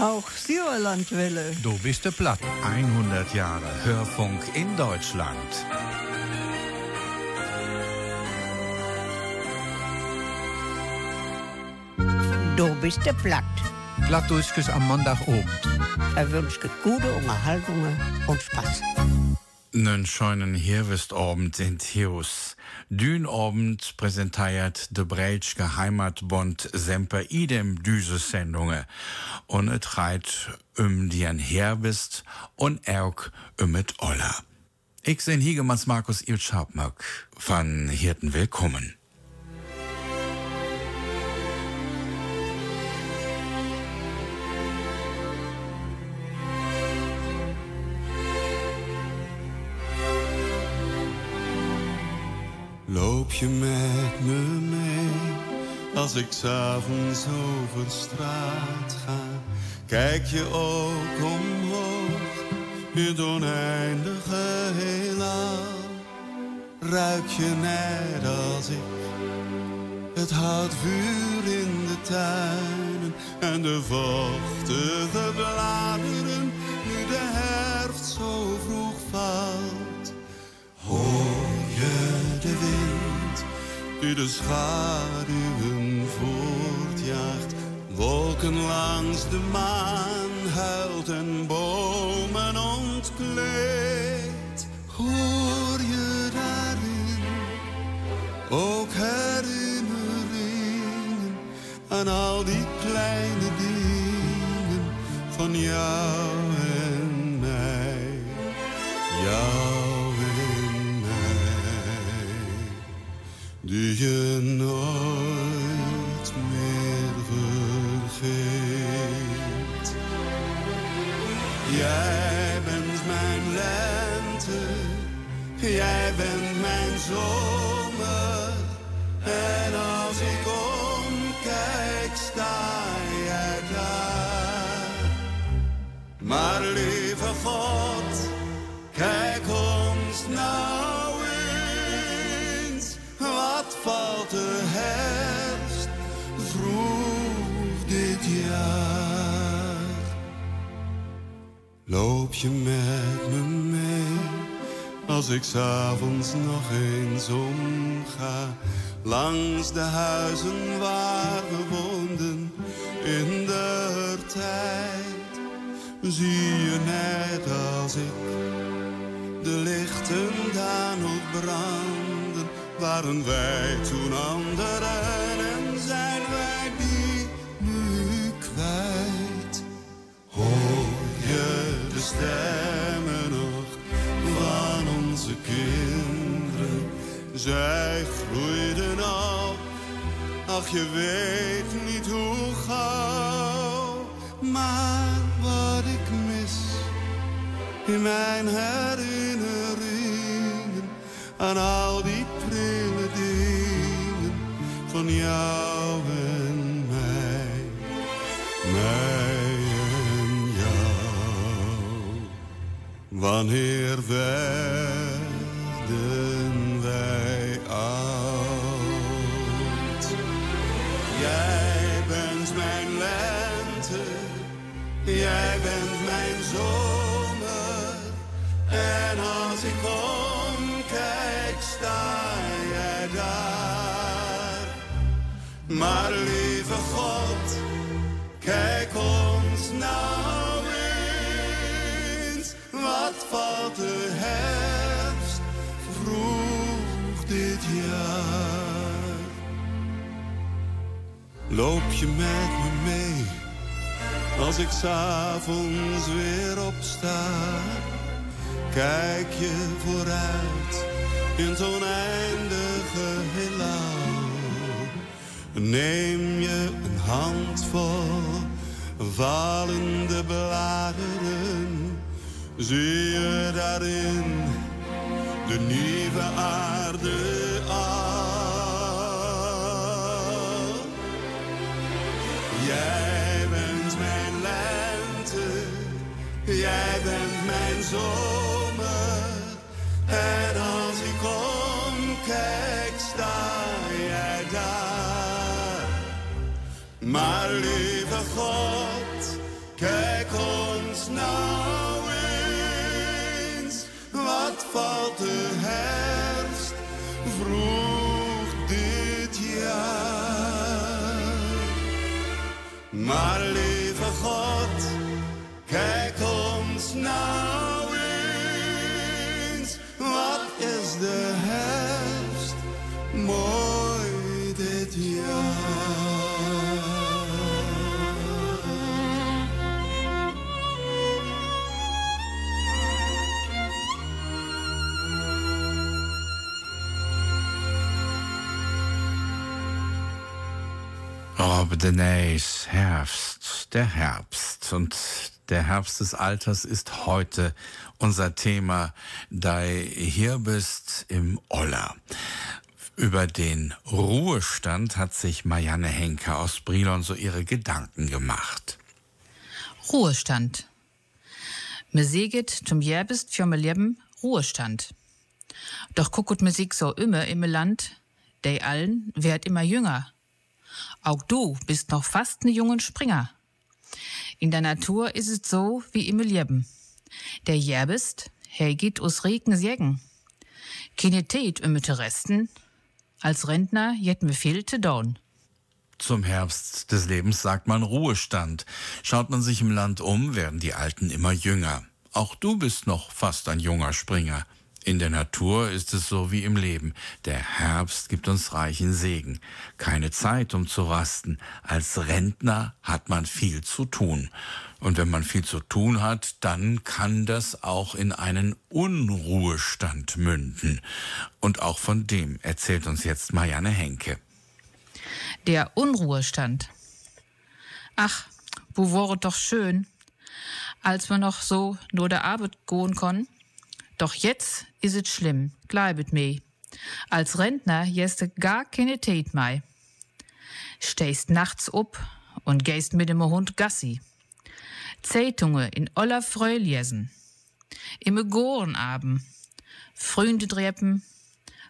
Hauch Sauerlandwelle. Du bist der Platt. 100 Jahre Hörfunk in Deutschland. Du bist der Platt. Plattdurchges am Montagabend. Er wünscht gute Unterhaltungen und Spaß. Nen scheunen Hirwestabend in Theos. Dünabend präsentiert de Breitschke Heimatbond semper idem düse Sendungen. Und et reit um die ein Herbst und auch um et Oller. Ich sehn Hiegemanns Markus Ilschabmack von Hirten Willkommen. Je met me mee als ik s'avonds over straat ga? Kijk je ook omhoog in het oneindige heelal? Ruik je net als ik het houtvuur in de tuinen en de vochtige bladeren nu de herfst zo vroeg valt? Hoor je de wind die de schaduwen voortjaagt? Wolken langs de maan huilt en bomen ontkleed. Hoor je daarin ook herinneringen aan al die kleine dingen van jou God, kijk ons nou eens. Wat valt de herfst vroeg dit jaar? Loop je met me mee als ik s'avonds nog eens omga langs de huizen waar we woonden in de tijd? Zie je net als ik de lichten daar nog branden? Waren wij toen anderen en zijn wij die nu kwijt? Hoor je de stemmen nog van onze kinderen? Zij groeiden op, ach je weet niet hoe gauw. Maar in mijn herinneringen aan al die prille dingen van jou en mij, mij en jou. Wanneer werden als ik omkijk, sta jij daar. Maar lieve God, kijk ons nou eens. Wat valt de herfst vroeg dit jaar? Loop je met me mee als ik s'avonds weer opsta? Kijk je vooruit in het oneindige heelal? Neem je een handvol vallende bladeren, zie je daarin de nieuwe aarde al. Jij bent mijn lente, jij bent mijn zomer. En als ik omkijk, sta jij daar. Maar lieve God, kijk ons nou eens. Wat valt de herfst vroeg dit jaar? Maar lieve Rob Denys Herbst, der Herbst. Und der Herbst des Alters ist heute unser Thema, da hier bist im Oller. Über den Ruhestand hat sich Marianne Henke aus Brilon so ihre Gedanken gemacht. Ruhestand. Me seget zum Järbist für me Leben Ruhestand. Doch gucket Musik so immer im Land, de allen werd immer jünger. Auch du bist noch fast ne jungen Springer. In der Natur ist es so wie im Leben. Der Järbist, her geht us Regen sägen. Keine Tät ümmete Resten. Als Rentner jet me viel te down. Zum Herbst des Lebens sagt man Ruhestand. Schaut man sich im Land um, werden die Alten immer jünger. Auch du bist noch fast ein junger Springer. In der Natur ist es so wie im Leben. Der Herbst gibt uns reichen Segen. Keine Zeit, um zu rasten. Als Rentner hat man viel zu tun. Und wenn man viel zu tun hat, dann kann das auch in einen Unruhestand münden. Und auch von dem erzählt uns jetzt Marianne Henke. Der Unruhestand. Ach, wo wäre doch schön, als wir noch so nur der Arbeit gehen konnten. Doch jetzt is es schlimm, gleibet mei. Als Rentner jeste gar keine Tät mei. Stehst nachts up und gehst mit dem Hund Gassi. Zeitungen in aller Freu lesen. Imme Goren aben. Freunde dreppen.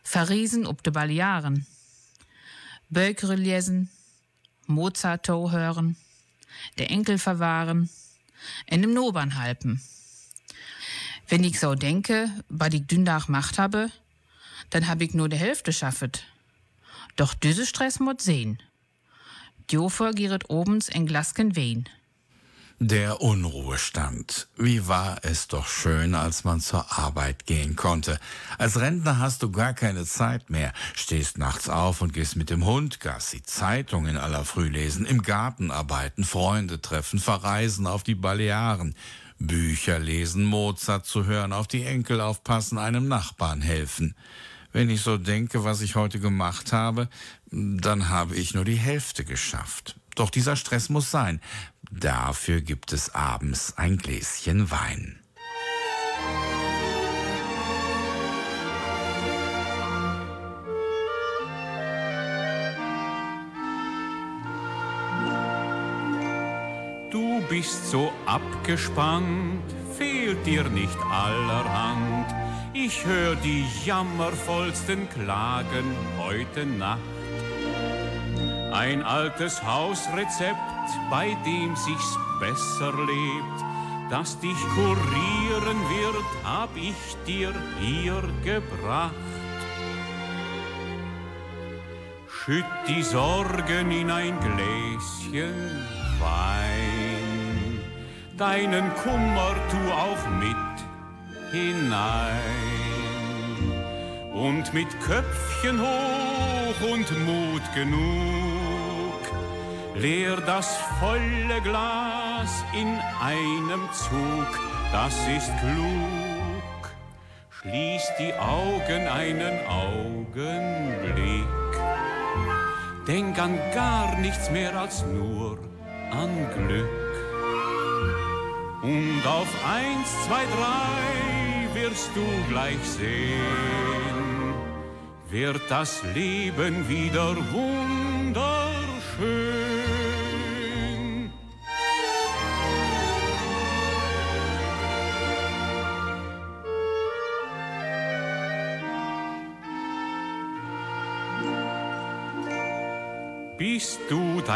Verriesen ob de Balearen. Bökere lesen. Mozart hören. Der Enkel verwahren. En im Nobern halpen. Wenn ich so denke, was ich dündach macht habe, dann hab ich nur die Hälfte schaffet. Doch diese Stress muss sehen. Djofer gieret obens en Glasken Wein. Der Unruhestand. Wie war es doch schön, als man zur Arbeit gehen konnte. Als Rentner hast du gar keine Zeit mehr. Stehst nachts auf und gehst mit dem Hund Gassi, Zeitung in aller Früh lesen, im Garten arbeiten, Freunde treffen, verreisen auf die Balearen. Bücher lesen, Mozart zu hören, auf die Enkel aufpassen, einem Nachbarn helfen. Wenn ich so denke, was ich heute gemacht habe, dann habe ich nur die Hälfte geschafft. Doch dieser Stress muss sein. Dafür gibt es abends ein Gläschen Wein. Du bist so abgespannt, fehlt dir nicht allerhand. Ich hör die jammervollsten Klagen heute Nacht. Ein altes Hausrezept, bei dem sich's besser lebt, das dich kurieren wird, hab ich dir hier gebracht. Schütt die Sorgen in ein Gläschen Wein, deinen Kummer tu auch mit hinein. Und mit Köpfchen hoch und Mut genug, leer das volle Glas in einem Zug, das ist klug. Schließ die Augen einen Augenblick, denk an gar nichts mehr als nur an Glück. Und auf eins, zwei, drei wirst du gleich sehen, wird das Leben wieder wunderschön.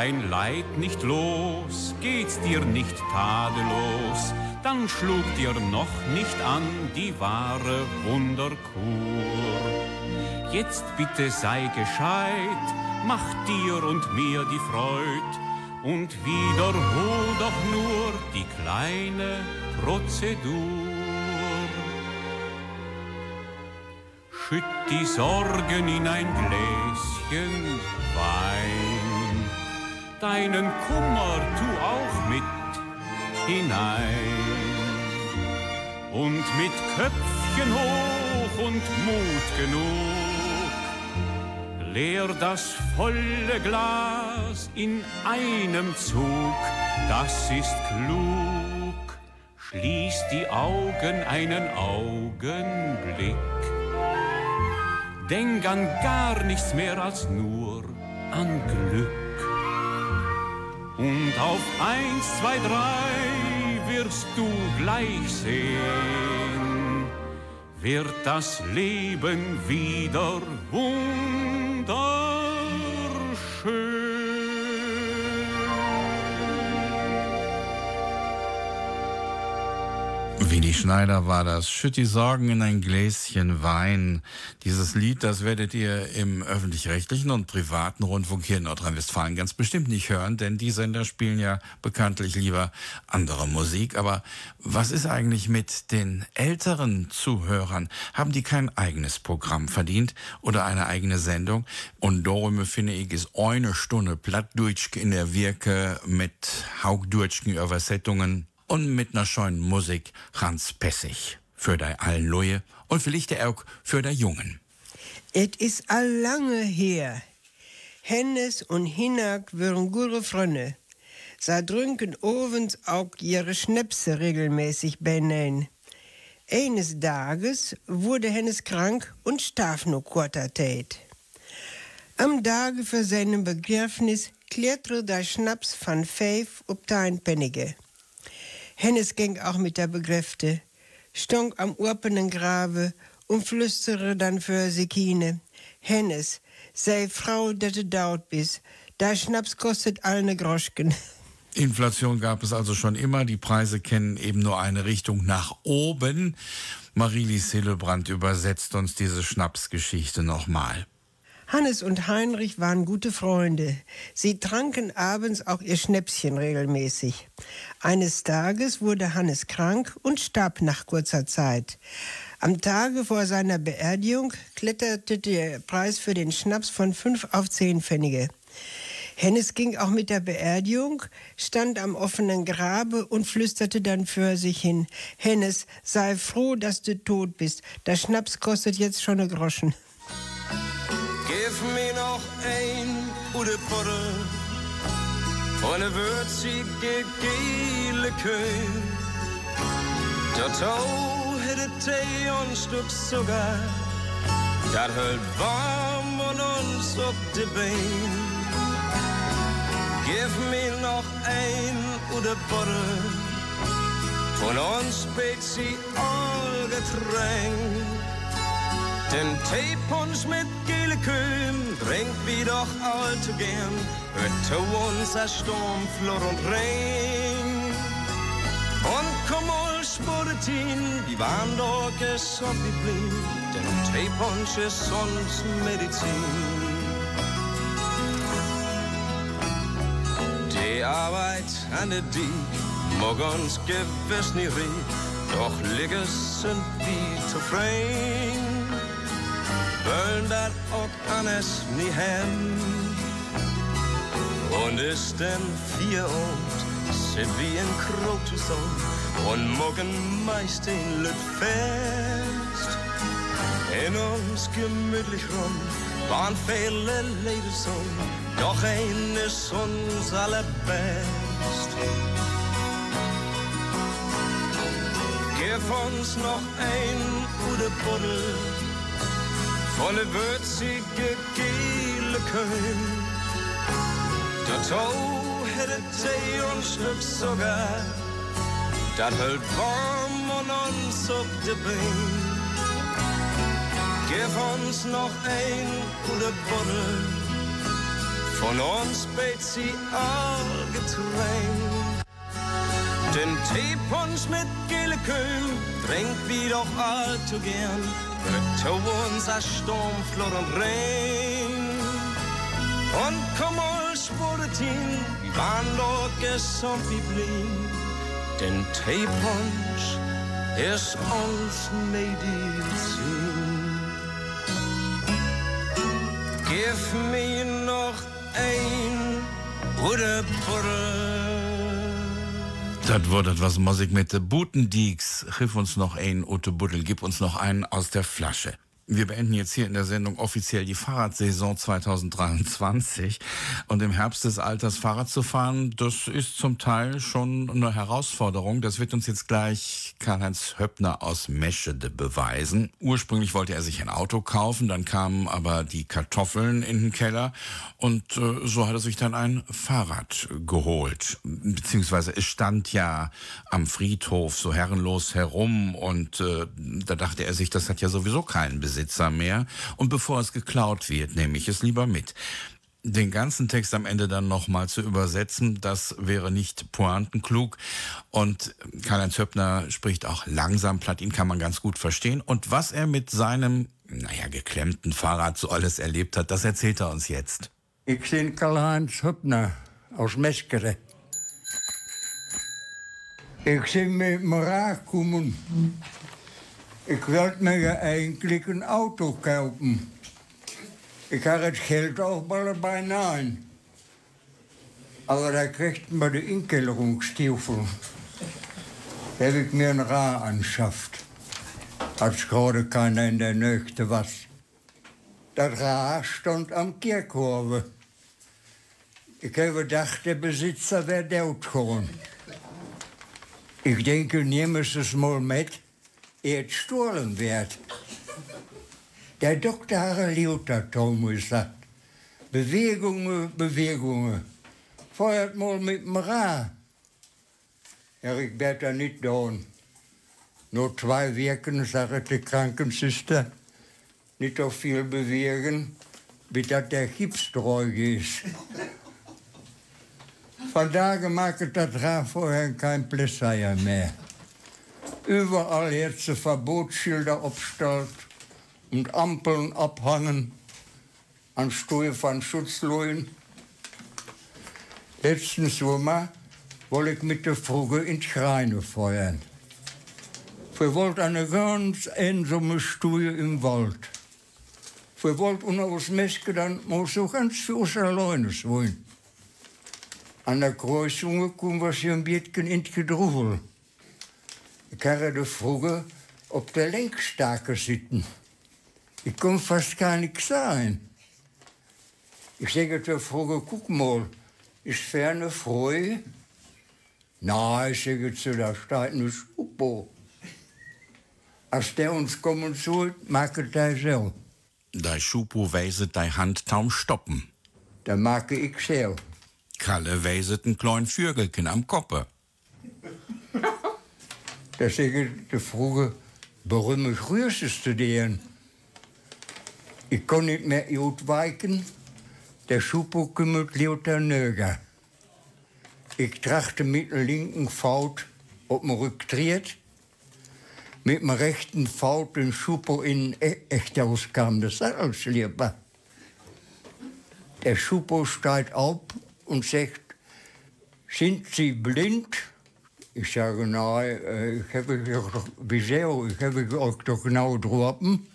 Dein Leid nicht los, geht's dir nicht tadellos, dann schlug dir noch nicht an die wahre Wunderkur. Jetzt bitte sei gescheit, mach dir und mir die Freud, und wiederhol doch nur die kleine Prozedur. Schütt die Sorgen in ein Gläschen Wein, deinen Kummer tu auch mit hinein. Und mit Köpfchen hoch und Mut genug, leer das volle Glas in einem Zug, das ist klug. Schließ die Augen einen Augenblick. Denk an gar nichts mehr als nur an Glück. Und auf eins, zwei, drei wirst du gleich sehen, wird das Leben wieder wunderschön. Schneider war das. Schütt die Sorgen in ein Gläschen Wein. Dieses Lied, das werdet ihr im öffentlich-rechtlichen und privaten Rundfunk hier in Nordrhein-Westfalen ganz bestimmt nicht hören, denn die Sender spielen ja bekanntlich lieber andere Musik. Aber was ist eigentlich mit den älteren Zuhörern? Haben die kein eigenes Programm verdient oder eine eigene Sendung? Und darum finde ich, ist eine Stunde Plattdeutsch in der Wirke mit haugdeutschen Übersetzungen und mit ner schönen Musik ganz Pessig. Für de allen Leute und vielleicht auch für de Jungen. Et is all lange her. Hennes und Hinak wären gute Freunde. Sie trinken ovens auch ihre Schnäpse regelmäßig benein. Eines Tages wurde Hennes krank und starb nur kurzer Zeit. Am Tage für seinen Begräbnis kletterte der Schnaps von Fünf ob dein Pennige. Hennes ging auch mit der Begräfte, stonk am urpenen Grave und flüstere dann für Sekine. Hennes, sei Frau, dass du dort bist, der Schnaps kostet alle Groschken. Inflation gab es also schon immer. Die Preise kennen eben nur eine Richtung nach oben. Marilis Hillebrand übersetzt uns diese Schnapsgeschichte nochmal. Hannes und Heinrich waren gute Freunde. Sie tranken abends auch ihr Schnäpschen regelmäßig. Eines Tages wurde Hannes krank und starb nach kurzer Zeit. Am Tage vor seiner Beerdigung kletterte der Preis für den Schnaps von fünf auf zehn Pfennige. Hennes ging auch mit der Beerdigung, stand am offenen Grabe und flüsterte dann für sich hin. Hennes, sei froh, dass du tot bist. Der Schnaps kostet jetzt schon ne Groschen. Gif me noch ein oder Porre von der würzige gele Köhl. Dazu hätte Tee und Stück Zucker, das hält warm und uns auf die Bein. Gif me noch ein oder Porre uns Spezi all Getränk. Den Teepunsch mit gele Kühen trinkt wie doch allzu gern. Hört zu uns ein Sturm, Flor und Regen. Und komm mal, Sporetin, die waren doch gesund geblieben. Denn Teepunsch ist uns Medizin. Die Arbeit an der Dieb mag uns gewiss nie rieb, doch Ligges sind wie zufrieden dat auch anders nie haben. Und ist denn vier und sind wie ein Krotuson und morgen meist den Lüt fest. In uns gemütlich rum waren viele Leidensson, doch ein ist uns allerbest. Gib uns noch ein gute Buddel von der würzige gele Köhl. Dazu hätte Tee und Stück Zucker, das hält warm und uns auf die Beine. Gib uns noch ein oder Buddel, von uns bett sie all Getränk. Den Teepunsch mit gele Köhl trinkt wie doch allzu gern. Zu uns ein Sturm, Flor und Regen. Und komm mal, spåret vi waren nok som vi blev. Den tepunch is ons medicin. Give me nog ein oder Das wurde etwas Musik mit Butendieks. Hilf uns noch ein, Ute Buddel, gib uns noch einen aus der Flasche. Wir beenden jetzt hier in der Sendung offiziell die Fahrradsaison 2023. Und im Herbst des Alters Fahrrad zu fahren, das ist zum Teil schon eine Herausforderung. Das wird uns jetzt gleich Karl-Heinz Höppner aus Meschede beweisen. Ursprünglich wollte er sich ein Auto kaufen, dann kamen aber die Kartoffeln in den Keller und äh, so hat er sich dann ein Fahrrad geholt. Beziehungsweise es stand ja am Friedhof so herrenlos herum und äh, da dachte er sich, das hat ja sowieso keinen Besitz. Besitzer mehr. Und bevor es geklaut wird, nehme ich es lieber mit. Den ganzen Text am Ende dann nochmal zu übersetzen, das wäre nicht pointenklug. Und Karl-Heinz Höppner spricht auch langsam platt, ihn kann man ganz gut verstehen. Und was er mit seinem, naja, geklemmten Fahrrad so alles erlebt hat, das erzählt er uns jetzt. Ich bin Karl-Heinz Höppner aus Meskere. Ich bin mit dem Rad gekommen ik wilde me eigenlijk een auto kopen. Ik had het geld wel bijna in. Aber da kriegt man die Inkellerungsstiefel. Da habe ich mir ein Rad anschafft. Als gerade keiner in der Nächte was. Das Rad stand am Kirchhofe. Ich habe gedacht, der Besitzer wäre dort schon. Ich denke, nehmen Sie es mal mit gestohlen wird. Der Doktor Harald Luther Thomas sagt, Bewegungen, Bewegungen. Feuert mal mit dem Ra. Ja, ich da nicht tun. Nur zwei Wirken, sagt die Krankenschwester. Nicht so viel bewegen, wie das der Gips ist. Von daher macht das Ra vorher kein Pläseier mehr überall jetzt Verbotsschilder aufstellt und Ampeln abhangen an Stuhl von Schutzlohen. Letzten Sommer wollte ich mit der Frage in die Schreine feuern. Wir wollten eine ganz einsame Stuhl im Wald. Wir wollten unter uns Meske dann mal so ganz für uns alleine wohnen. An der Kreuzung kommen wir hier ein bisschen in die Gedruvel. Ich habe de Frage, ob der Lenkstärke sitzen. Ich kann fast gar nichts sagen. Ich sage der Frage, guck mal, ist ferne Freude? Nein, ich sage zu der Stadt eine Schupo. Als der uns kommen soll, mag er so. Der Schupo weiset die Hand taum stoppen. Da mag ich so. Kalle weiset ein klein Vögelchen am Koppe. Da zeg de vroege, waarom ik Russen studeren? Ik kon niet meer uitwijken. Der Schupo kümmert lauter Nöger. Ich trachte mit dem linken Faut ob man rücktritt, mit dem rechten Faut den Schupo in echt auskam. Das lieber. Der Schupo steigt auf und sagt, sind Sie blind? Ich sage, nein, ich habe doch, wieso, ich habe euch doch genau getroffen.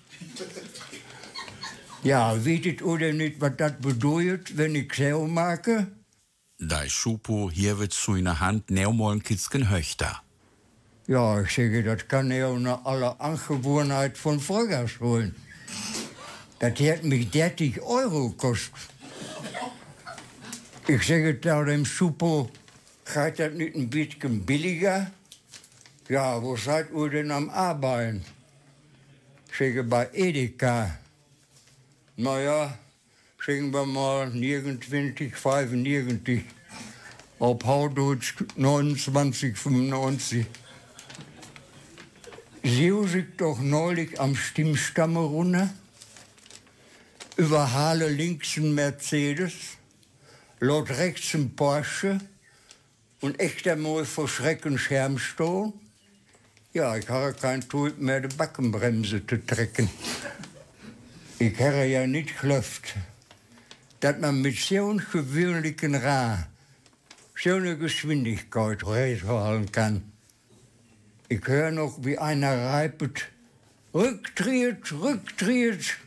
Ja, wisst oder nicht, was das bedeutet, wenn ich so mache? Da Schupo hier wird zu in der Hand neunmal ein Kitzken Höchter. Ja, ich sage, das kann ja eine aller Angewohnheit von früher holen. Das hat mich 30 Euro gekostet. Ich sage da dem Schupo, Gaat dat niet een beetje billiger? Ja, wo seid ihr denn am Arbeiten? Schicke bei Edeka. Naja, schicken wir mal 29, 95. Auf Haudutsch 29, 95. Sie sich doch neulich am Stimmstamme runter. Überhale links ein Mercedes, laut rechts ein Porsche und echt einmal vor Schrecken Schermstohl. Ja, ich habe kein Tod mehr, die Backenbremse zu trecken. Ich habe ja nicht geklopft. dass man mit so einem gewöhnlichen Rad so eine Geschwindigkeit holen kann. Ich höre noch, wie einer reipet, rücktritt, rücktritt.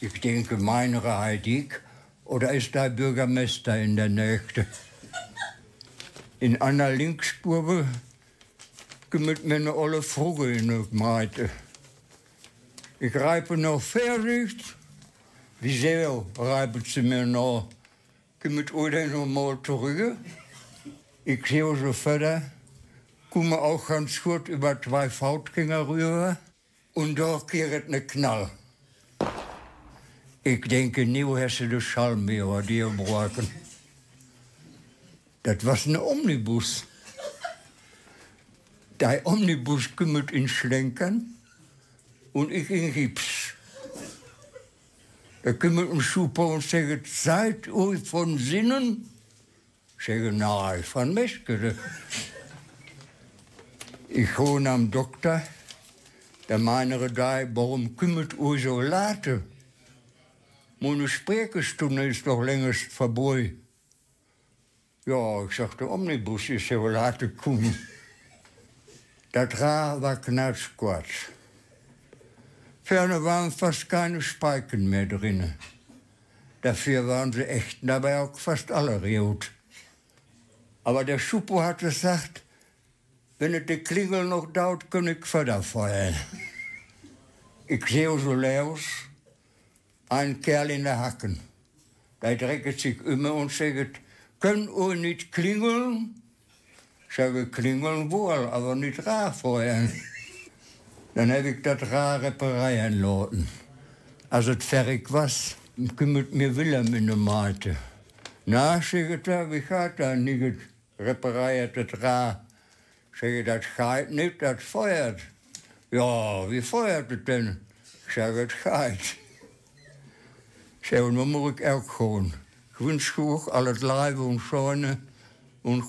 Ich denke, meine Heidig, oder ist der Bürgermeister in der Nähe? In einer Linksspur mit mir eine olle Vogel in der Meite. Ich reibe noch fertig. Wie sehr reibt sie mir noch? Mit oder noch mal zurück. Ich sehe so weiter, komme auch ganz gut über zwei Fautgänger rüber und da kehrt eine Knall. Ich denke, nie hast du den Schalm mehr, die gebrochen. Das war ein Omnibus. Der Omnibus kümmert in Schlenkern und ich in Gips. Da kümmert ein Super und sagt, seid euch von Sinnen? Ich sage, nein, von Meschke. Ich hole am Doktor, der meine da, warum kümmert euch so late? Meine Sprechstunde ist doch längst vorbei. Ja, ich sagte, Omnibus ist ja wohl hart gekommen. Das Rad war knatschquatsch. Ferne waren fast keine Speiken mehr drin. Dafür waren sie echt, dabei auch fast alle rot. Aber der Schuppo hat gesagt, wenn es die Klingel noch dauert, kann ich feuern. Ich sehe so aus, ein Kerl in der Hacken. Der drecket sich immer und sagt, können ihr nicht klingeln? Ich sage, klingeln wohl, aber nicht feuern. Dann habe ich das Rad reparieren lassen. Als es fertig war, kümmert mir Willem in der Malte. Na, sagt er, wie gaat dat niet? Repariert het Rad. Zeg dat gaat niet, dat feuert. Ja, wie feuert het denn? Ik zeg, het gaat. Zeg, dan moet ik ook gewoon. Ik wens goed al het leven en schone en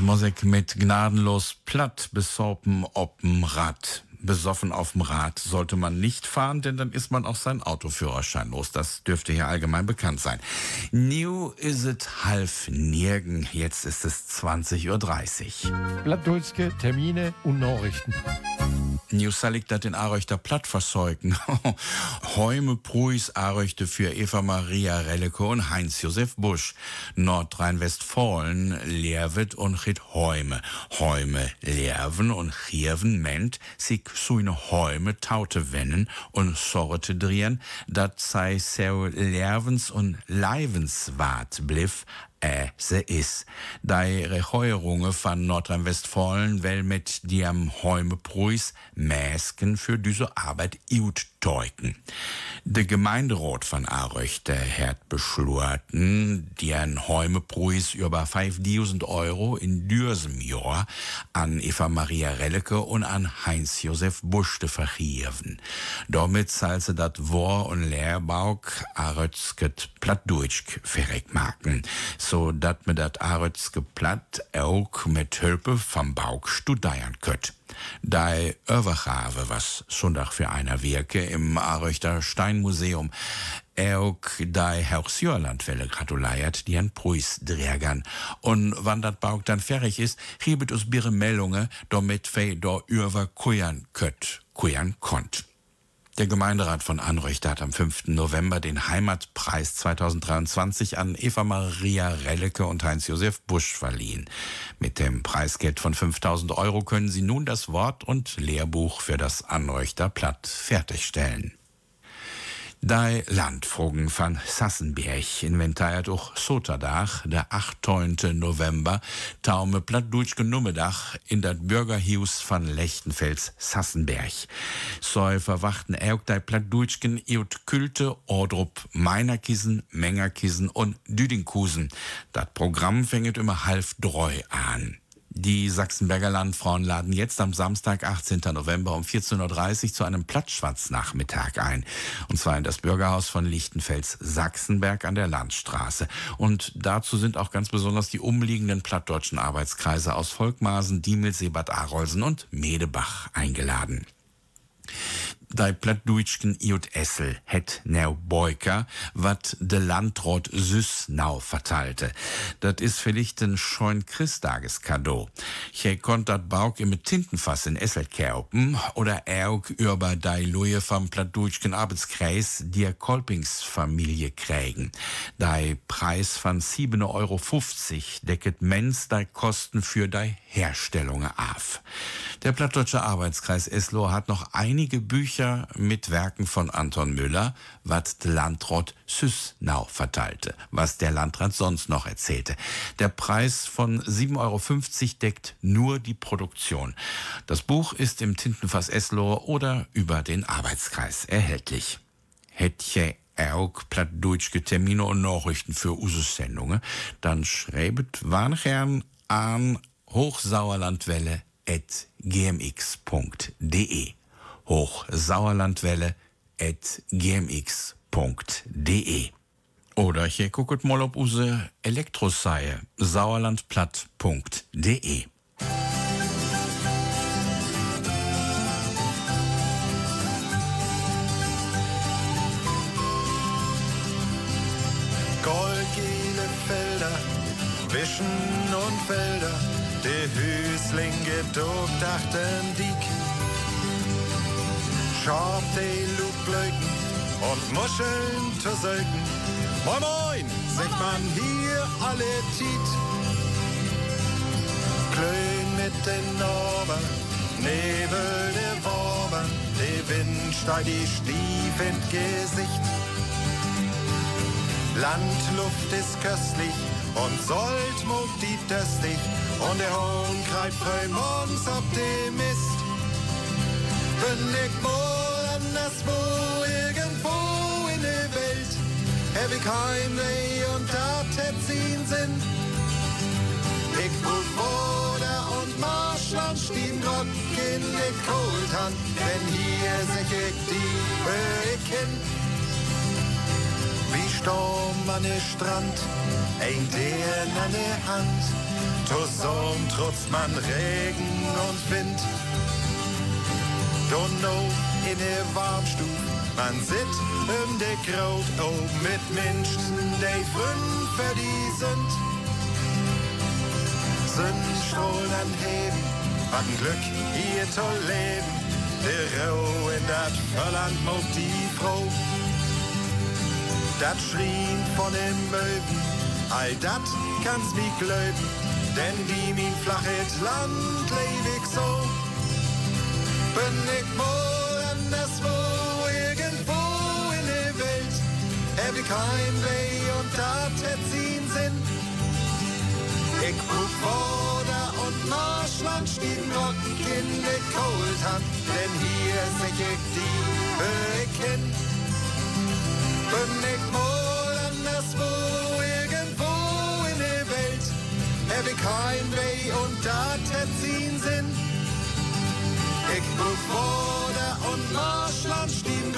Was Mosek mit gnadenlos platt besorpen op'm Rad. Besoffen auf'm Rad sollte man nicht fahren, denn dann ist man auch sein Autoführerschein los. Das dürfte hier allgemein bekannt sein. New is it half nirgen. Jetzt ist es 20.30 Uhr. Plattdulske Termine und Nachrichten. News liegt dat in Aröchter platt versäugen. Heume Pruis Aröchte für Eva Maria Relleke und Heinz-Josef Busch. Nordrhein-Westfalen, Leerwit und Chit Heume. Heume, Leerwen und Chierwen ment, sich suine Heume taute wennen und sorte drehen, dat sei seu Leerwens und Leivens wart bliff, äh, se is. Die Reheuerungen von Nordrhein-Westfalen will mit dem Heumeprüs Mäsken für diese Arbeit gut deuten. Der Gemeinderat von Aröchte hat beschlossen, den Heumeprüs über 5000 Euro in diesem Jahr an Eva Maria Relleke und an Heinz-Josef Busch zu vergeben. Damit soll sie dat War- und Lehrbauk Arötzket Plattdeutsch verreckmarken so dat me dat Arötzke Platt auch mit Hilfe vom Bauch studieren könnt. Dei Övergave, was Sonntag für einer Wirke im Aröchter Steinmuseum, auch dei Herrsjörlandwelle gratuliert, die an Pruis drägern. Und wann dat Bauch dann fertig ist, hebet us bire Meldungen, damit fei do über kujan kött, kujan konnt. Der Gemeinderat von Anreuchte hat am 5. November den Heimatpreis 2023 an Eva Maria Relleke und Heinz-Josef Busch verliehen. Mit dem Preisgeld von 5000 Euro können sie nun das Wort- und Lehrbuch für das Anreuchter Platt fertigstellen. Die Landfrogen von Sassenberg inventariert auch Soterdach, der 8. November, taume plattdutschke Nummedach in dat Bürgerhaus von Lechtenfels Sassenberg. So verwachten auch die plattdutschken iut Külte, Ordrup, Meinerkissen, Mengerkissen und Düdingkusen. Dat Programm fängt immer halb dreu an. Die Sachsenberger Landfrauen laden jetzt am Samstag, 18. November um 14.30 Uhr zu einem Plattschwatznachmittag ein. Und zwar in das Bürgerhaus von Lichtenfels Sachsenberg an der Landstraße. Und dazu sind auch ganz besonders die umliegenden plattdeutschen Arbeitskreise aus Volkmaßen, Diemel, Seebad Arolsen und Medebach eingeladen. Dei Plattdeutschen Iut Essel het neu Beuker, wat de Landrat Süßnau verteilte. Dat is vielleicht ein scheun Christageskado. Je konnt dat Bauk im Tintenfass in Essel kerpen oder auch über dei Luje vom Plattdeutschen Arbeitskreis der Kolpingsfamilie kriegen. Dei Preis von 7,50 Euro decket mens dei Kosten für dei Herstellung af. Der Plattdeutsche Arbeitskreis Eslo hat noch einige Bücher mit Werken von Anton Müller, was der Landrat Süßnau verteilte, was der Landrat sonst noch erzählte. Der Preis von 7,50 Euro deckt nur die Produktion. Das Buch ist im Tintenfass Eslo oder über den Arbeitskreis erhältlich. Hätte auch plattdeutsche Termine und Nachrichten für Usus-Sendungen, dann schreibt Warnherrn an Hochsauerlandwelle at gmx.de. Hochsauerlandwelle.gmx.de. Oder hier guckt mal ob use Elektroseie sauerlandplatt.de. Goldgelbe Felder, Wischen und Felder, die Hüslinge durchdachten Diek. Schab die Lugleuten und Muscheln zu selten. Moin Moin, sagt man hier alle Tiet. Klön mit den Norben, Nebel der Worben, der Wind steigt die Stief ins Gesicht. Landluft ist köstlich und sollt mog die döstlich und der Hohn greift Frömons Optimist. Bin ich wohl anderswo, irgendwo in der Welt, hab ich Heimweh und da ihn Sinn. Ich brauch Woder und Marschland stehen Gott in die Kohltan, denn hier sich ich die bekenn. Wie Sturm an der Strand, ein der an der Hand, zusammen trotzt man Regen und Wind. Donno in der Warmstub, man sit um de Kraut oben mit Menschen, die die sind. Sonnenstrahlen an Heben, ein Glück hier zu leben. Der Rau in dat Verland mag die Frau. Dat schrien von den Möwen, all dat kann's wie glöben, denn wie min flachet Land leb ich so. Heimweh und dat hätt ihn Sinn. Ich brauch Woder und Marschland stehen Rocken in der Kohltan, denn hier sich ich die bekenn. Bin ich wohl anderswo, irgendwo in der Welt, hab ich Heimweh und dat hätt ihn Sinn. Ich brauch Woder und Marschland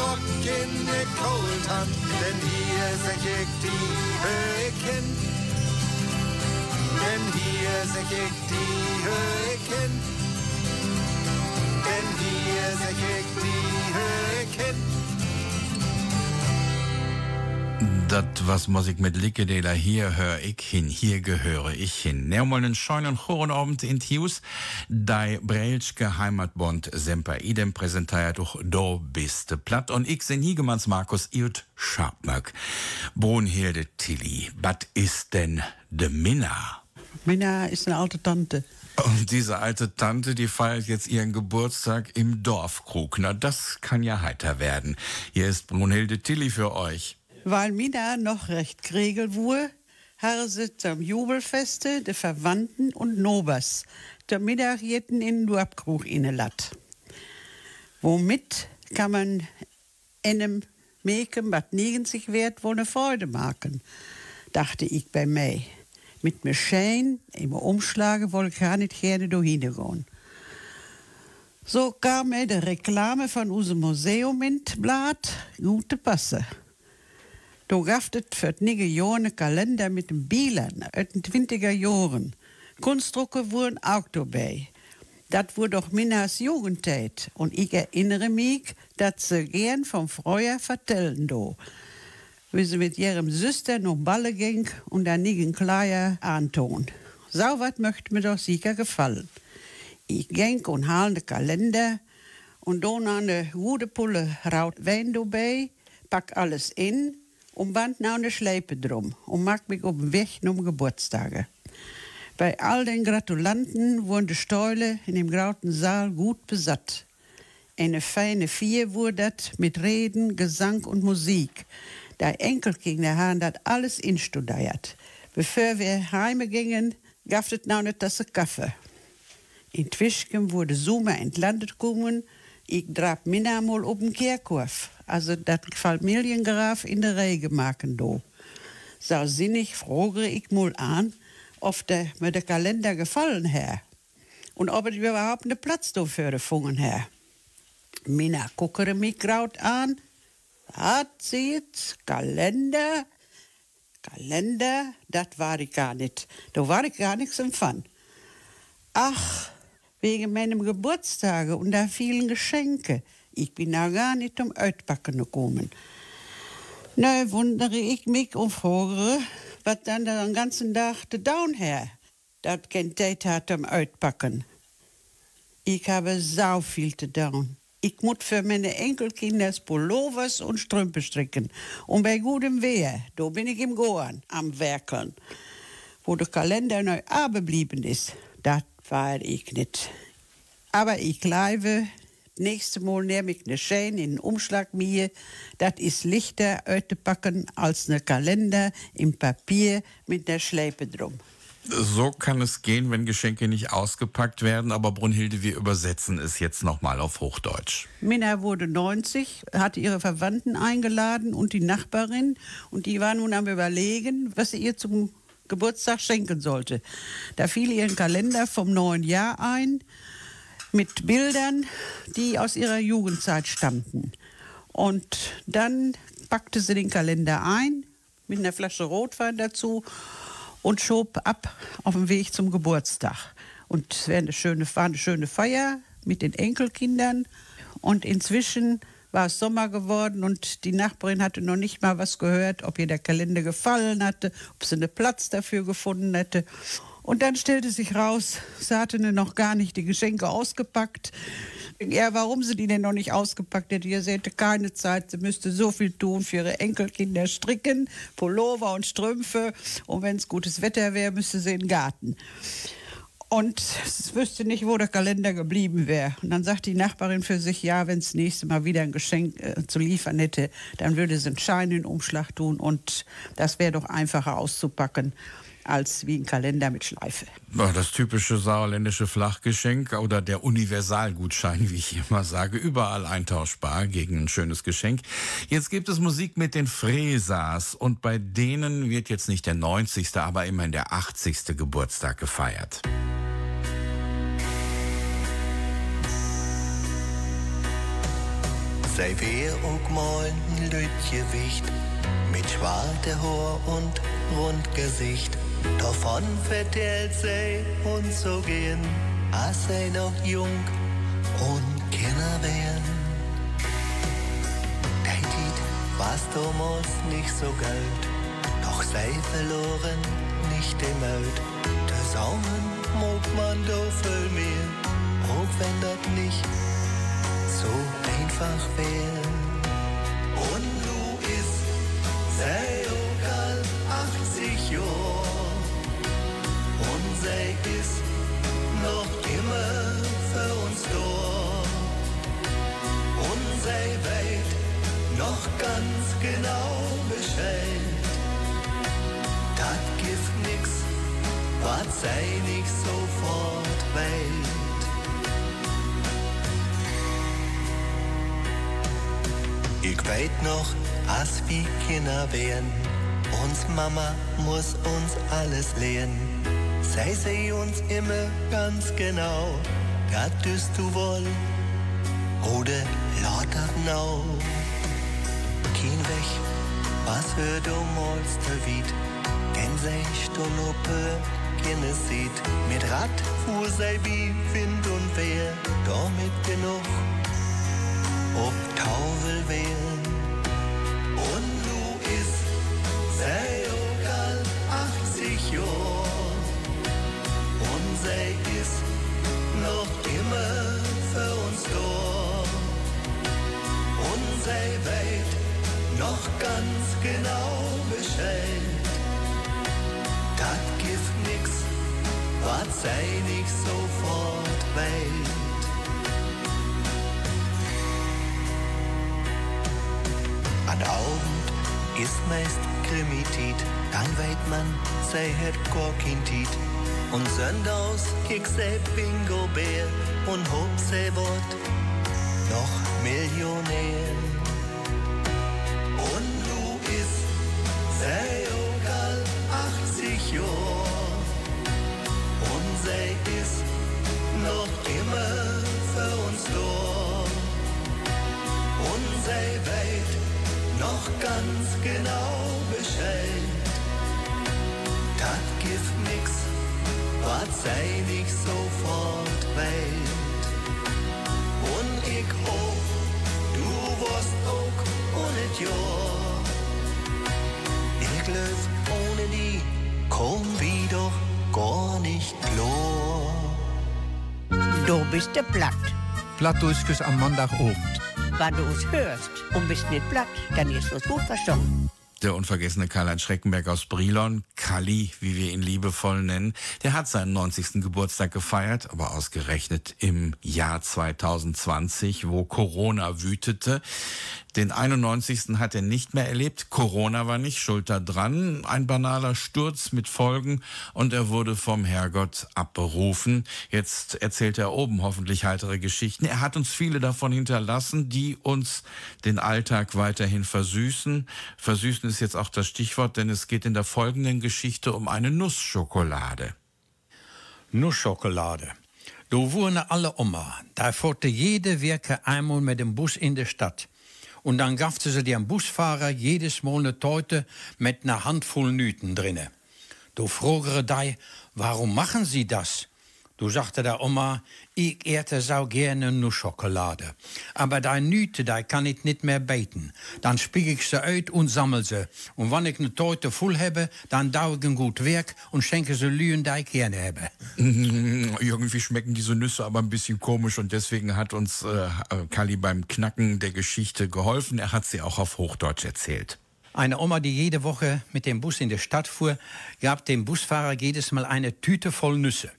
Rocken in der Kohltan, denn hier sich ich die bekenn. Denn hier sich ich die Höhen. Denn hier sich ich die Höhen. Dat was muss ich mit Lickedeler hier hör ich hin, hier gehöre ich hin. Neumal einen schönen Chorenabend in Tius, dei Breilschke Heimatbond Semper idem präsentiert doch do biste platt und ich sind Hiegemanns Markus Irt Scharpmöck. Brunhilde Tilly, wat ist denn de Minna? Minna ist eine alte Tante. Und diese alte Tante, die feiert jetzt ihren Geburtstag im Dorfkrug. Na, das kann ja heiter werden. Hier ist Brunhilde Tilly für euch. Weil Minna noch recht kregel wurde, haben sie zum Jubelfeste de Verwandten und Nobers der Mittagjetten in den Dorfkrug innelat. Womit kann man einem Mäken, was nirgends sich wert, wohl eine Freude machen, dachte ich bei mir. Mit mir Schein, im Umschlagen, wollte ich gar nicht gerne dahin gehen. So kam mir die Reklame von unserem Museum in Blatt gute Passe. Da gab es für einige Jahre Kalender mit den Bildern aus den 20er Jahren. Kunstdrucke wurden auch dabei. Das wurde doch Minas Jugendzeit. Und ich erinnere mich, dass sie gern vom Freuer vertellen do. Wie sie mit ihrem Süster noch Balle ging und dann nigen Kleier antun. So was möchte mir doch sicher gefallen. Ich ging und hal den Kalender und dann eine gute Pulle Raut Wein dabei, pack alles in und band nou eine Schleipe drum und mag mich auf den Weg um Geburtstage. Bei all den Gratulanten wurden die Stäule in dem grauten Saal gut besatt. Eine feine Vier wurde das mit Reden, Gesang und Musik. Der Enkelkinder haben das alles instudiert. Bevor wir heime gingen, gab es noch eine Tasse Kaffee. In Twischken wurde Summe entlandet kommen. Ich drab Minna mal auf den Kirchhof. Also das Familiengraf in der machen do. So sinnig frage ich mal an, ob der, mir der Kalender gefallen hat. Und ob es überhaupt einen Platz dafür gefunden hat. Minna guckere mich graut an. Hat sie Kalender? Kalender, das war ich gar nicht. Da war ich gar nichts empfangen. Ach, wegen meinem Geburtstag und der vielen Geschenke. Ich bin da gar nicht um Uitpacken gekommen. Na, wundere ich mich und frage, was dann den ganzen Tag de Down her. Dat kennt Date hat am Uitpacken. Ich habe sau viel zu tun. Ich muss für meine Enkelkinder Pullovers und Strümpfe stricken. Und bei gutem Wehr, da bin ich im Goan am Werkeln. Wo der Kalender neu abgeblieben ist, das war ich nicht. Aber ich glaube, nächste Mal nehme ich ne Schein in den Umschlag mir. Das ist lichter packen als ne Kalender im Papier mit der Schleife drum. So kann es gehen, wenn Geschenke nicht ausgepackt werden. Aber Brunhilde, wir übersetzen es jetzt nochmal auf Hochdeutsch. Minna wurde 90, hatte ihre Verwandten eingeladen und die Nachbarin. Und die war nun am Überlegen, was sie ihr zum Geburtstag schenken sollte. Da fiel ihr ein Kalender vom neuen Jahr ein mit Bildern, die aus ihrer Jugendzeit stammten. Und dann packte sie den Kalender ein mit einer Flasche Rotwein dazu und schob ab auf dem Weg zum Geburtstag. Und es war eine schöne, war eine schöne Feier mit den Enkelkindern. Und inzwischen war es Sommer geworden und die Nachbarin hatte noch nicht mal was gehört, ob ihr der Kalender gefallen hatte, ob sie einen Platz dafür gefunden hätte. Und dann stellte sich raus, sie hatte noch gar nicht die Geschenke ausgepackt. Ja, warum sie die denn noch nicht ausgepackt hätte? Sie hätte keine Zeit, sie müsste so viel tun für ihre Enkelkinder stricken, Pullover und Strümpfe. Und wenn es gutes Wetter wäre, müsste sie in den Garten. Und es wüsste nicht, wo der Kalender geblieben wäre. Und dann sagt die Nachbarin für sich, ja, wenn es nächste Mal wieder ein Geschenk äh, zu liefern hätte, dann würde sie einen Schein in den Umschlag tun und das wäre doch einfacher auszupacken als wie ein Kalender mit Schleife. Das typische sauerländische Flachgeschenk oder der Universalgutschein, wie ich immer sage, überall eintauschbar gegen ein schönes Geschenk. Jetzt gibt es Musik mit den Fräsers und bei denen wird jetzt nicht der 90., aber immerhin der 80. Geburtstag gefeiert. Sei wer auch mal ein Lütgewicht mit schwarze Haar und Rundgesicht. Davon vertellt sie uns so gehen, als sei noch jung und Kinder wären. Dein Lied war's damals nicht so galt, doch sei verloren nicht im Welt. Der Saumen mag man do viel mehr, auch wenn das nicht so einfach wär. Und du ist, sei auch 80 Jahre sei ist noch immer für uns da. Und sei weit noch ganz genau Bescheid. Das gibt nix, was sei nicht sofort weit. Ich weit noch, als wie Kinder wären. Uns Mama muss uns alles lehren sei sie uns immer ganz genau, das tust du wohl. Oder lauter genau. Kein Weg, was für du malst Wied, wenn sei Stonope keine sieht, mit Rad fuhr sei wie Wind und Wehr, damit genug, ob Tauvel wären. Sei nicht sofort weit. An Abend ist meist Krimitit, dann weit man, sei het Korkintit und söndags kick se Bingo Bär und hob se Wort noch Millionär. sei ich sofort weit. Und ich hoffe, du wirst auch ohne Jahr. Ich löse ohne die, komm wie doch gar nicht klar. Du bist der Platt. Platt ist es am Montagabend. Wenn du es hörst und bist nicht platt, dann ist es gut verstanden. Der unvergessene Karl-Heinz Schreckenberg aus Brilon, Kalli, wie wir ihn liebevoll nennen, der hat seinen 90. Geburtstag gefeiert, aber ausgerechnet im Jahr 2020, wo Corona wütete. Den 91. hat er nicht mehr erlebt. Corona war nicht schuld daran. Ein banaler Sturz mit Folgen und er wurde vom Herrgott abberufen. Jetzt erzählt er oben hoffentlich heitere Geschichten. Er hat uns viele davon hinterlassen, die uns den Alltag weiterhin versüßen. Versüßen ist jetzt auch das Stichwort, denn es geht in der folgenden Geschichte um eine Nussschokolade. Nussschokolade. Da wohnen alle Oma. Da fuhrte jede Werke einmal mit dem Bus in die Stadt. Und dann gab sie dem Busfahrer jedes Mal eine Teute mit einer Handvoll Nüten drinne. Du fragere die, warum machen Sie das? Du sagte der Oma, ich erte sau gerne nur Schokolade. Aber die Nüte, die kann ich nicht mehr beten. Dann spieg ich sie uit und sammel sie. Und wenn ich eine Teute voll habe, dann dau ich ein gut Werk und schenke sie Lühen, die ich gerne habe. Irgendwie schmecken diese Nüsse aber ein bisschen komisch und deswegen hat uns äh, Kali beim Knacken der Geschichte geholfen. Er hat sie auch auf Hochdeutsch erzählt. Eine Oma, die jede Woche mit dem Bus in die Stadt fuhr, gab dem Busfahrer jedes Mal eine Tüte voll Nüsse.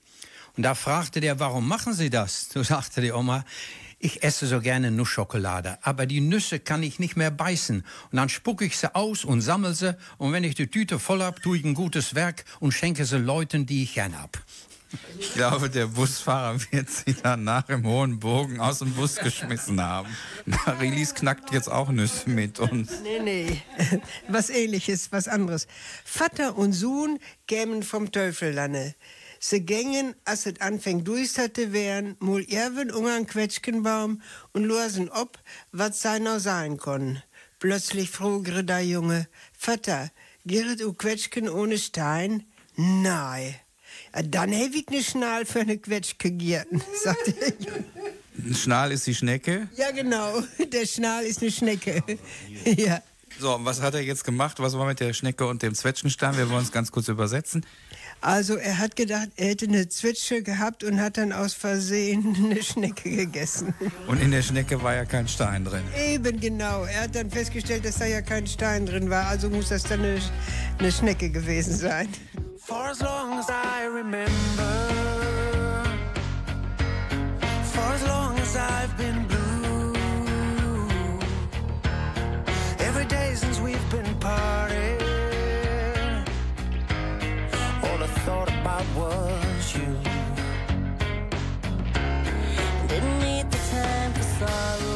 Und da fragte der, warum machen Sie das? So sagte die Oma, ich esse so gerne Nussschokolade, aber die Nüsse kann ich nicht mehr beißen. Und dann spucke ich sie aus und sammle sie. Und wenn ich die Tüte voll hab, tue ich ein gutes Werk und schenke sie Leuten, die ich gern hab. Ich glaube, der Busfahrer wird sie danach im hohen Bogen aus dem Bus geschmissen haben. Marilis knackt jetzt auch Nüsse mit uns. Nee, nee. Was ähnliches, was anderes. Vater und Sohn kämen vom Teufel lanne. Sie gängen, als es anfängt durchsatte werden, mul erwen ungern Quetschkenbaum und losen ob, was seiner sein kon. Plötzlich frugere der Junge, Vater, giret u Quetschken ohne Stein? Nein. Dann hab ich ne Schnal für ne Quetschke gierten, sagte der Junge. Ein Schnal ist die Schnecke. Ja, genau. Der Schnal ist ne Schnecke. ja. So, und was hat er jetzt gemacht? Was war mit der Schnecke und dem Zwetschgenstein? Wir wollen es ganz kurz übersetzen. Also er hat gedacht, er hätte eine Zwitsche gehabt und hat dann aus Versehen eine Schnecke gegessen. Und in der Schnecke war ja kein Stein drin. Eben genau. Er hat dann festgestellt, dass da ja kein Stein drin war. Also muss das dann eine, eine Schnecke gewesen sein. For as long as I remember, for as long as I've been blue, every day since we've been parting, thought about was you. Didn't need the time for sorrow.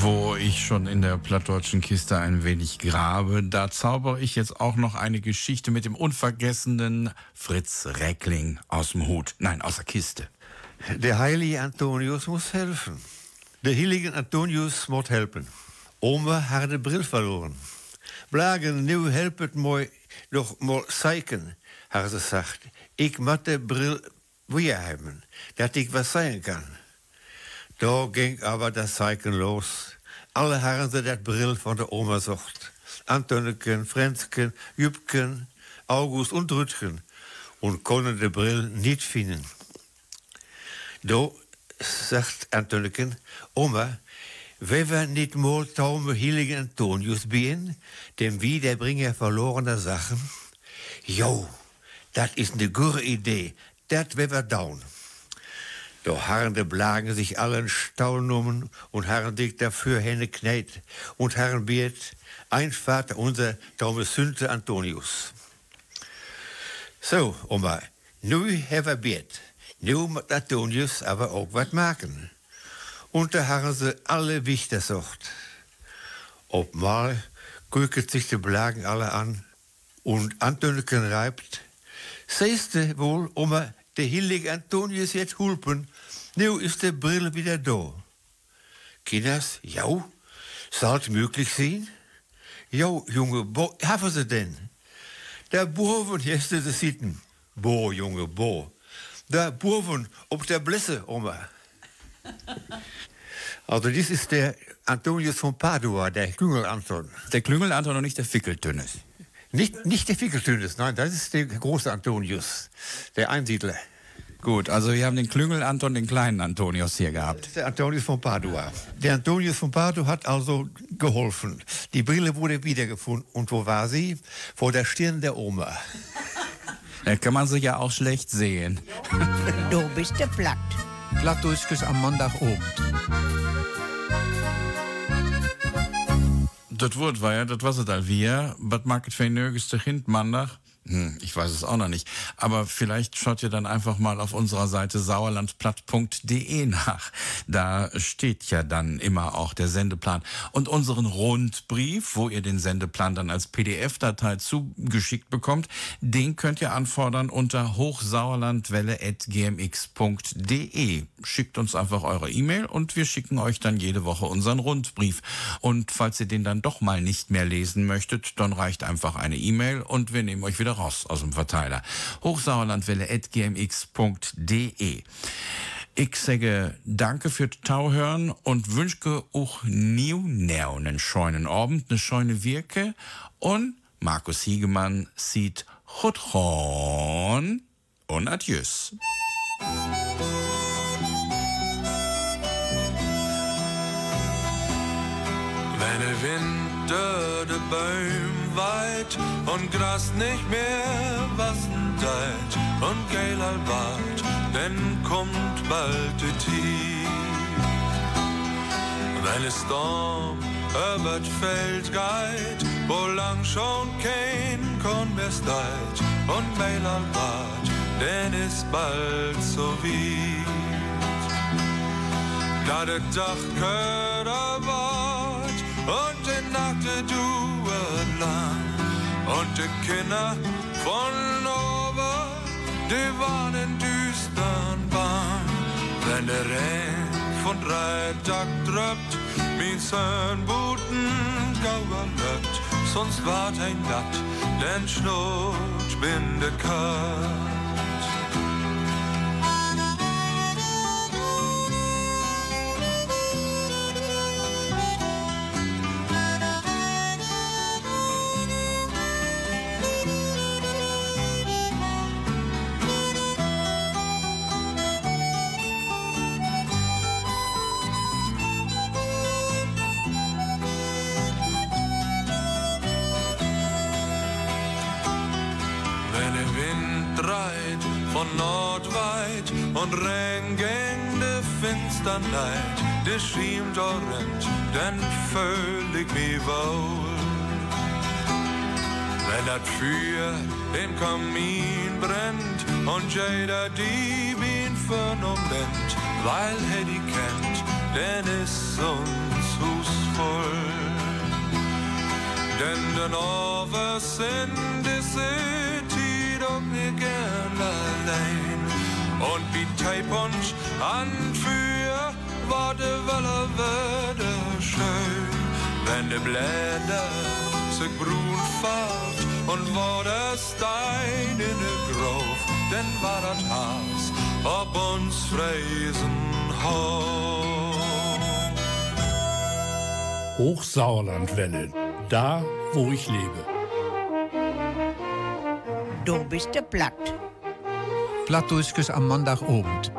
Wo ich schon in der plattdeutschen Kiste ein wenig grabe, da zaubere ich jetzt auch noch eine Geschichte mit dem unvergessenen Fritz Reckling aus dem Hut. Nein, aus der Kiste. Der heilige Antonius muss helfen. Der heilige Antonius muss helfen. Oma hat de bril verloren. Blagen, nu helpet mooi nog mal zeiken, hat ze gesagt. Ik moet de bril weer dat ik was zijn kan. Da ging aber das Zeichen los. Alle haben sie das Brill von der Oma sucht. Antoniken, Frenzken, Jübken, August und Rütgen. Und konnten den Brill nicht finden. Da sagt Antoniken, Oma, wenn wir nicht mal taume heiligen Antonius bin, dem Wiederbringer verlorener Sachen? Jo, das ist eine gute Idee. Das werden wir down. Da harren de Blagen sich allen Staunummen und harren dich dafür Hände knät und harren biet, ein Vater unser, Thomas Sünte Antonius. So, Oma, nu hebben we biet. Nu moet Antonius aber auch wat maken. Und da harren sie alle Wichter sucht. Ob mal gucket sich die Blagen alle an und Antoniken reibt. Seiste wohl, Oma, der heilige Antonius jetzt hulpen, nu ist der Brill wieder da. Kinders, ja, soll möglich sein? Ja, Junge, wo haben sie denn? Der Burven jetzt zu sitzen. Bo, Junge, bo. Der Burven auf der Blässe, Oma. Also, dies ist der Antonius von Padua, der Klüngel Anton. Der Klüngel Anton und nicht der Fickeltönnes. Nicht, nicht der Fickeltönnes, nein, das ist der große Antonius, der Einsiedler. Gut, also wir haben den Klüngel Anton, den kleinen Antonius hier gehabt. Der Antonius von Padua. Der Antonius von Padua hat also geholfen. Die Brille wurde wiedergefunden. Und wo war sie? Vor der Stirn der Oma. Da kann man sich ja auch schlecht sehen. Du bist der platt. Plattdeutschkes am Montagabend. Das Wort war ja, das was es da wir. Es für ein nögeste Kind, Mandag? Hm, ich weiß es auch noch nicht. Aber vielleicht schaut ihr dann einfach mal auf unserer Seite sauerlandplatt.de nach. Da steht ja dann immer auch der Sendeplan. Und unseren Rundbrief, wo ihr den Sendeplan dann als PDF-Datei zugeschickt bekommt, den könnt ihr anfordern unter hochsauerlandwelle.gmx.de. Schickt uns einfach eure E-Mail und wir schicken euch dann jede Woche unseren Rundbrief. Und falls ihr den dann doch mal nicht mehr lesen möchtet, dann reicht einfach eine E-Mail und wir nehmen euch wieder raus aus dem Verteiler. Hochsauerlandwelle.gmx.de. Ich sage danke für das Tauhören und wünsche auch new einen schönen Abend, eine schöne Wirke und Markus Hiegemann sieht Chutron und Adieus. Wenn der Winter de Bäum weit und Gras nicht mehr wassen deit und geil wart, dann kommt bald die Tief. Wenn es Storm über Feld geht, wo lang schon kein Korn mehr steit und geil wart, denn ist bald so weit. Da der Dach wart und die Nacht lang und die Kinder von oben, die waren in düstern Bahn. Wenn der Regen von drei Tag drückt, mein Sohn Buten gauer löbt, sonst wart ein Blatt, denn Schnut bin de von Nordweit und Regen gegen de Finsternheit, der schiemt orrend, dann fühl ich mich wohl. Wenn das Feuer im Kamin brennt und jeder die Wien vernommt, weil er die kennt, denn ist uns Hus. Denn den Overs in diese Nicht gern allein. Und wie Teipunsch an für war de Welle würde schön, wenn de Blätter sich brun färbt und war der Stein in der Grove, denn war das Haus ob uns Fräsen Hochsauerlandwelle, da, wo ich lebe. Du bist der Platt. Plattdeutsches am Montagabend.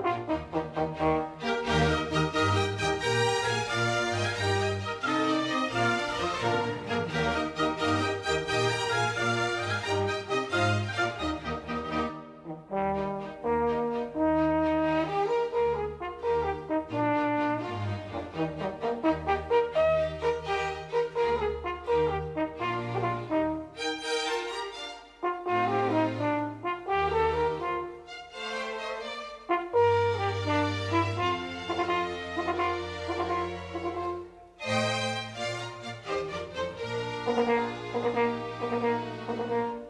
Thank you.